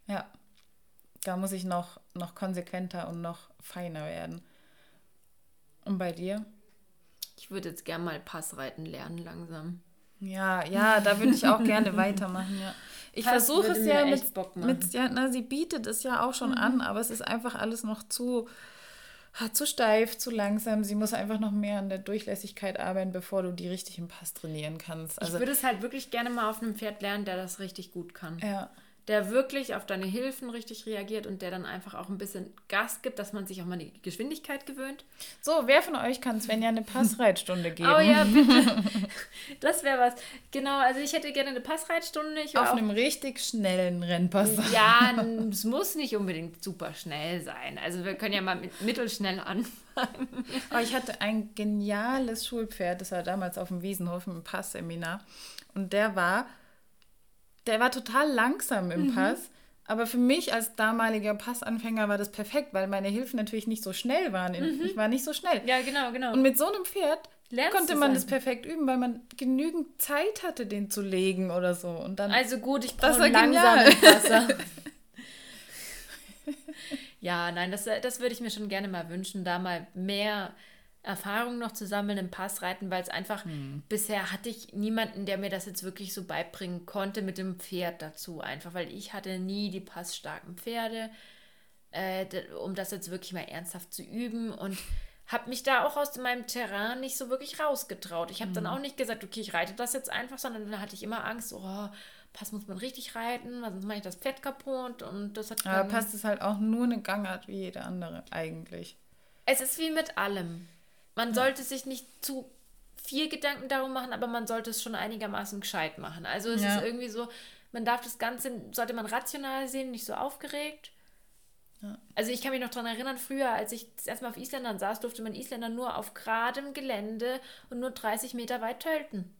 ja, da muss ich noch, noch konsequenter und noch feiner werden. Und bei dir? Ich würde jetzt gerne mal Passreiten lernen langsam. Ja, ja, da würde ich auch gerne weitermachen, ja. Ich versuche es ja mit, mit ja, na, sie bietet es ja auch schon mhm. an, aber es ist einfach alles noch zu, zu steif, zu langsam. Sie muss einfach noch mehr an der Durchlässigkeit arbeiten, bevor du die richtig im Pass trainieren kannst. Also, ich würde es halt wirklich gerne mal auf einem Pferd lernen, der das richtig gut kann. Ja der wirklich auf deine Hilfen richtig reagiert und der dann einfach auch ein bisschen Gas gibt, dass man sich auch mal die Geschwindigkeit gewöhnt. So, wer von euch kann Svenja eine Passreitstunde geben? Oh ja, bitte. Das wäre was. Genau, also ich hätte gerne eine Passreitstunde. auf einem richtig schnellen Rennpass. Ja, es muss nicht unbedingt super schnell sein. Also wir können ja mal mit mittelschnell anfangen. Oh, ich hatte ein geniales Schulpferd, das war damals auf dem Wiesenhof im Passseminar. Und der war der war total langsam im mhm. Pass. Aber für mich als damaliger Passanfänger war das perfekt, weil meine Hilfen natürlich nicht so schnell waren. Mhm. Ich war nicht so schnell. Ja, genau, genau. Und mit so einem Pferd Lernst konnte man das perfekt üben, weil man genügend Zeit hatte, den zu legen oder so. Und dann, also gut, ich brauche langsamen Passer. Ja, nein, das, das würde ich mir schon gerne mal wünschen, da mal mehr Erfahrung noch zu sammeln im Passreiten, weil es einfach hm. bisher hatte ich niemanden, der mir das jetzt wirklich so beibringen konnte mit dem Pferd dazu. Einfach, weil ich hatte nie die passstarken Pferde, äh, um das jetzt wirklich mal ernsthaft zu üben und habe mich da auch aus meinem Terrain nicht so wirklich rausgetraut. Ich habe hm. dann auch nicht gesagt, okay, ich reite das jetzt einfach, sondern dann hatte ich immer Angst, oh, Pass muss man richtig reiten, sonst mache ich das Pferd kaputt und das hat. Aber Pass ist halt auch nur eine Gangart wie jede andere eigentlich. Es ist wie mit allem. Man ja. sollte sich nicht zu viel Gedanken darum machen, aber man sollte es schon einigermaßen gescheit machen. Also es ja. ist irgendwie so, man darf das Ganze, sollte man rational sehen, nicht so aufgeregt. Ja. Also ich kann mich noch daran erinnern, früher, als ich das erste Mal auf Isländern saß, durfte man Isländer nur auf geradem Gelände und nur 30 Meter weit tölten.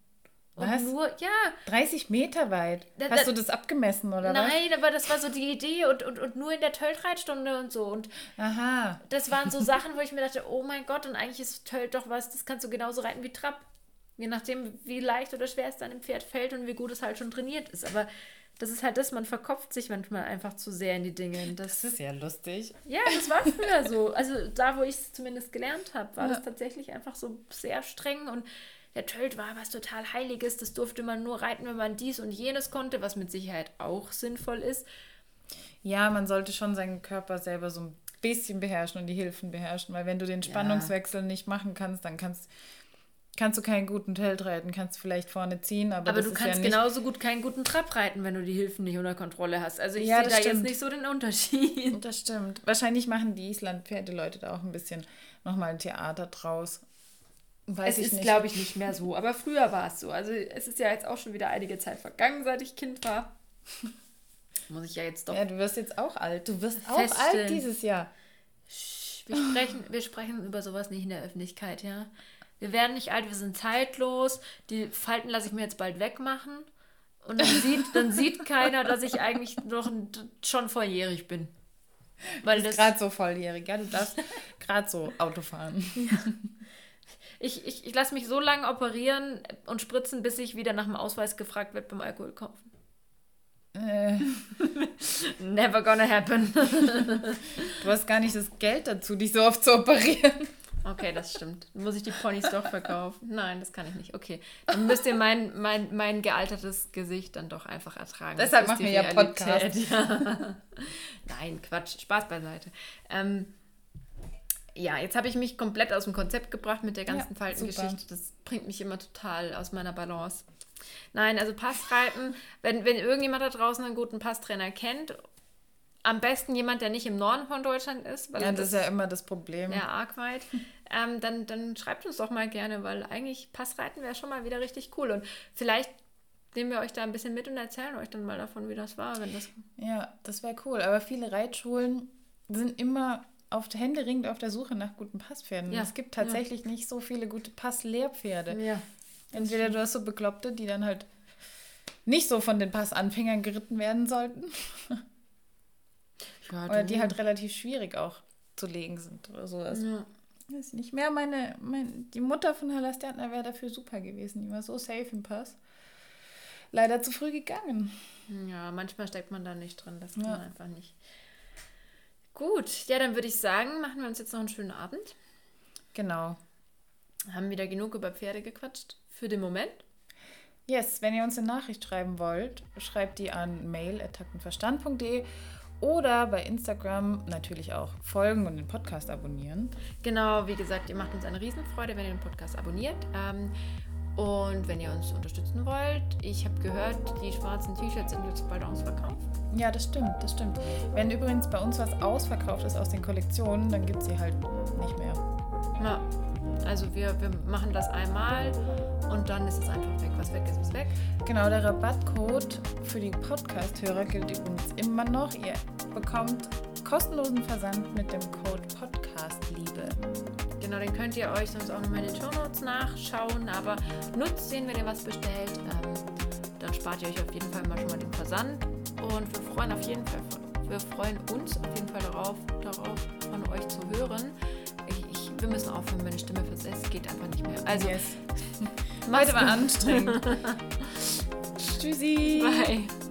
Was? nur, ja. 30 Meter weit. Da, Hast du das abgemessen oder nein, was? Nein, aber das war so die Idee und, und, und nur in der Töltreitstunde und so. Und Aha. das waren so Sachen, wo ich mir dachte, oh mein Gott, und eigentlich ist Tölt doch was, das kannst du genauso reiten wie Trab. Je nachdem, wie leicht oder schwer es deinem Pferd fällt und wie gut es halt schon trainiert ist. Aber das ist halt das, man verkopft sich manchmal einfach zu sehr in die Dinge. Das, das ist ja lustig. Ja, das war früher so. Also da, wo ich es zumindest gelernt habe, war ja. das tatsächlich einfach so sehr streng und der Tölt war was total Heiliges, das durfte man nur reiten, wenn man dies und jenes konnte, was mit Sicherheit auch sinnvoll ist. Ja, man sollte schon seinen Körper selber so ein bisschen beherrschen und die Hilfen beherrschen, weil wenn du den Spannungswechsel ja. nicht machen kannst, dann kannst, kannst du keinen guten Tölt reiten, kannst vielleicht vorne ziehen, aber, aber du kannst ja genauso gut keinen guten Trab reiten, wenn du die Hilfen nicht unter Kontrolle hast. Also ich ja, sehe da stimmt. jetzt nicht so den Unterschied. Das stimmt. Wahrscheinlich machen die Island-Pferde-Leute da auch ein bisschen nochmal ein Theater draus. Weiß es ist, glaube ich, nicht mehr so. Aber früher war es so. Also es ist ja jetzt auch schon wieder einige Zeit vergangen, seit ich Kind war. Muss ich ja jetzt doch. Ja, du wirst jetzt auch alt. Du wirst auch alt dieses Jahr. Wir sprechen, wir sprechen über sowas nicht in der Öffentlichkeit, ja. Wir werden nicht alt, wir sind zeitlos. Die Falten lasse ich mir jetzt bald wegmachen. Und dann sieht, dann sieht keiner, dass ich eigentlich noch schon volljährig bin. Weil du bist gerade so volljährig, ja. Du darfst gerade so Auto fahren. Ja ich, ich, ich lasse mich so lange operieren und spritzen, bis ich wieder nach dem Ausweis gefragt werde beim Alkohol kaufen. Äh. Never gonna happen. du hast gar nicht das Geld dazu, dich so oft zu operieren. Okay, das stimmt. Muss ich die Ponys doch verkaufen? Nein, das kann ich nicht. Okay. Dann müsst ihr mein, mein, mein gealtertes Gesicht dann doch einfach ertragen. Deshalb machen wir ja Podcast. Ja. Nein, Quatsch. Spaß beiseite. Ähm, ja, jetzt habe ich mich komplett aus dem Konzept gebracht mit der ganzen ja, Faltengeschichte. Das bringt mich immer total aus meiner Balance. Nein, also Passreiten, wenn, wenn irgendjemand da draußen einen guten Passtrainer kennt, am besten jemand, der nicht im Norden von Deutschland ist. ja, das, das, ist ja immer das Problem. Ja, arg weit. ähm, dann, dann schreibt uns doch mal gerne, weil eigentlich Passreiten wäre schon mal wieder richtig cool. Und vielleicht nehmen wir euch da ein bisschen mit und erzählen euch dann mal davon, wie das war. Wenn das ja, das wäre cool. Aber viele Reitschulen sind immer auf händeringend auf der Suche nach guten Passpferden. Ja. Es gibt tatsächlich ja. nicht so viele gute Passlehrpferde. Ja. Entweder du hast so Bekloppte, die dann halt nicht so von den Passanfängern geritten werden sollten. Ja, oder die halt relativ schwierig auch zu legen sind oder so. Also, ja. Weiß nicht mehr. Meine, mein, die Mutter von Hala Stärtner wäre dafür super gewesen. Die war so safe im Pass. Leider zu früh gegangen. Ja, manchmal steckt man da nicht drin. Das kann man einfach nicht. Gut, ja, dann würde ich sagen, machen wir uns jetzt noch einen schönen Abend. Genau. Haben wieder genug über Pferde gequatscht für den Moment. Yes, wenn ihr uns eine Nachricht schreiben wollt, schreibt die an mail.taktenverstand.de oder bei Instagram natürlich auch folgen und den Podcast abonnieren. Genau, wie gesagt, ihr macht uns eine Riesenfreude, wenn ihr den Podcast abonniert. Ähm, und wenn ihr uns unterstützen wollt, ich habe gehört, die schwarzen T-Shirts sind jetzt bald ausverkauft. Ja, das stimmt, das stimmt. Wenn übrigens bei uns was ausverkauft ist aus den Kollektionen, dann gibt es sie halt nicht mehr. Ja, also wir, wir machen das einmal und dann ist es einfach weg. Was weg ist, ist weg. Genau, der Rabattcode für die Podcast-Hörer gilt übrigens immer noch. Ihr bekommt kostenlosen Versand mit dem Code PODCASTLIEBE. Genau, den könnt ihr euch sonst auch nochmal in den Show Notes nachschauen, aber nutzt den, wenn ihr was bestellt. Ähm, dann spart ihr euch auf jeden Fall mal schon mal den Versand und wir freuen auf jeden Fall, wir freuen uns auf jeden Fall darauf, darauf von euch zu hören. Ich, ich, wir müssen aufhören, meine Stimme versetzt geht einfach nicht mehr. Also, yes. heute war anstrengend. Tschüssi. Bye.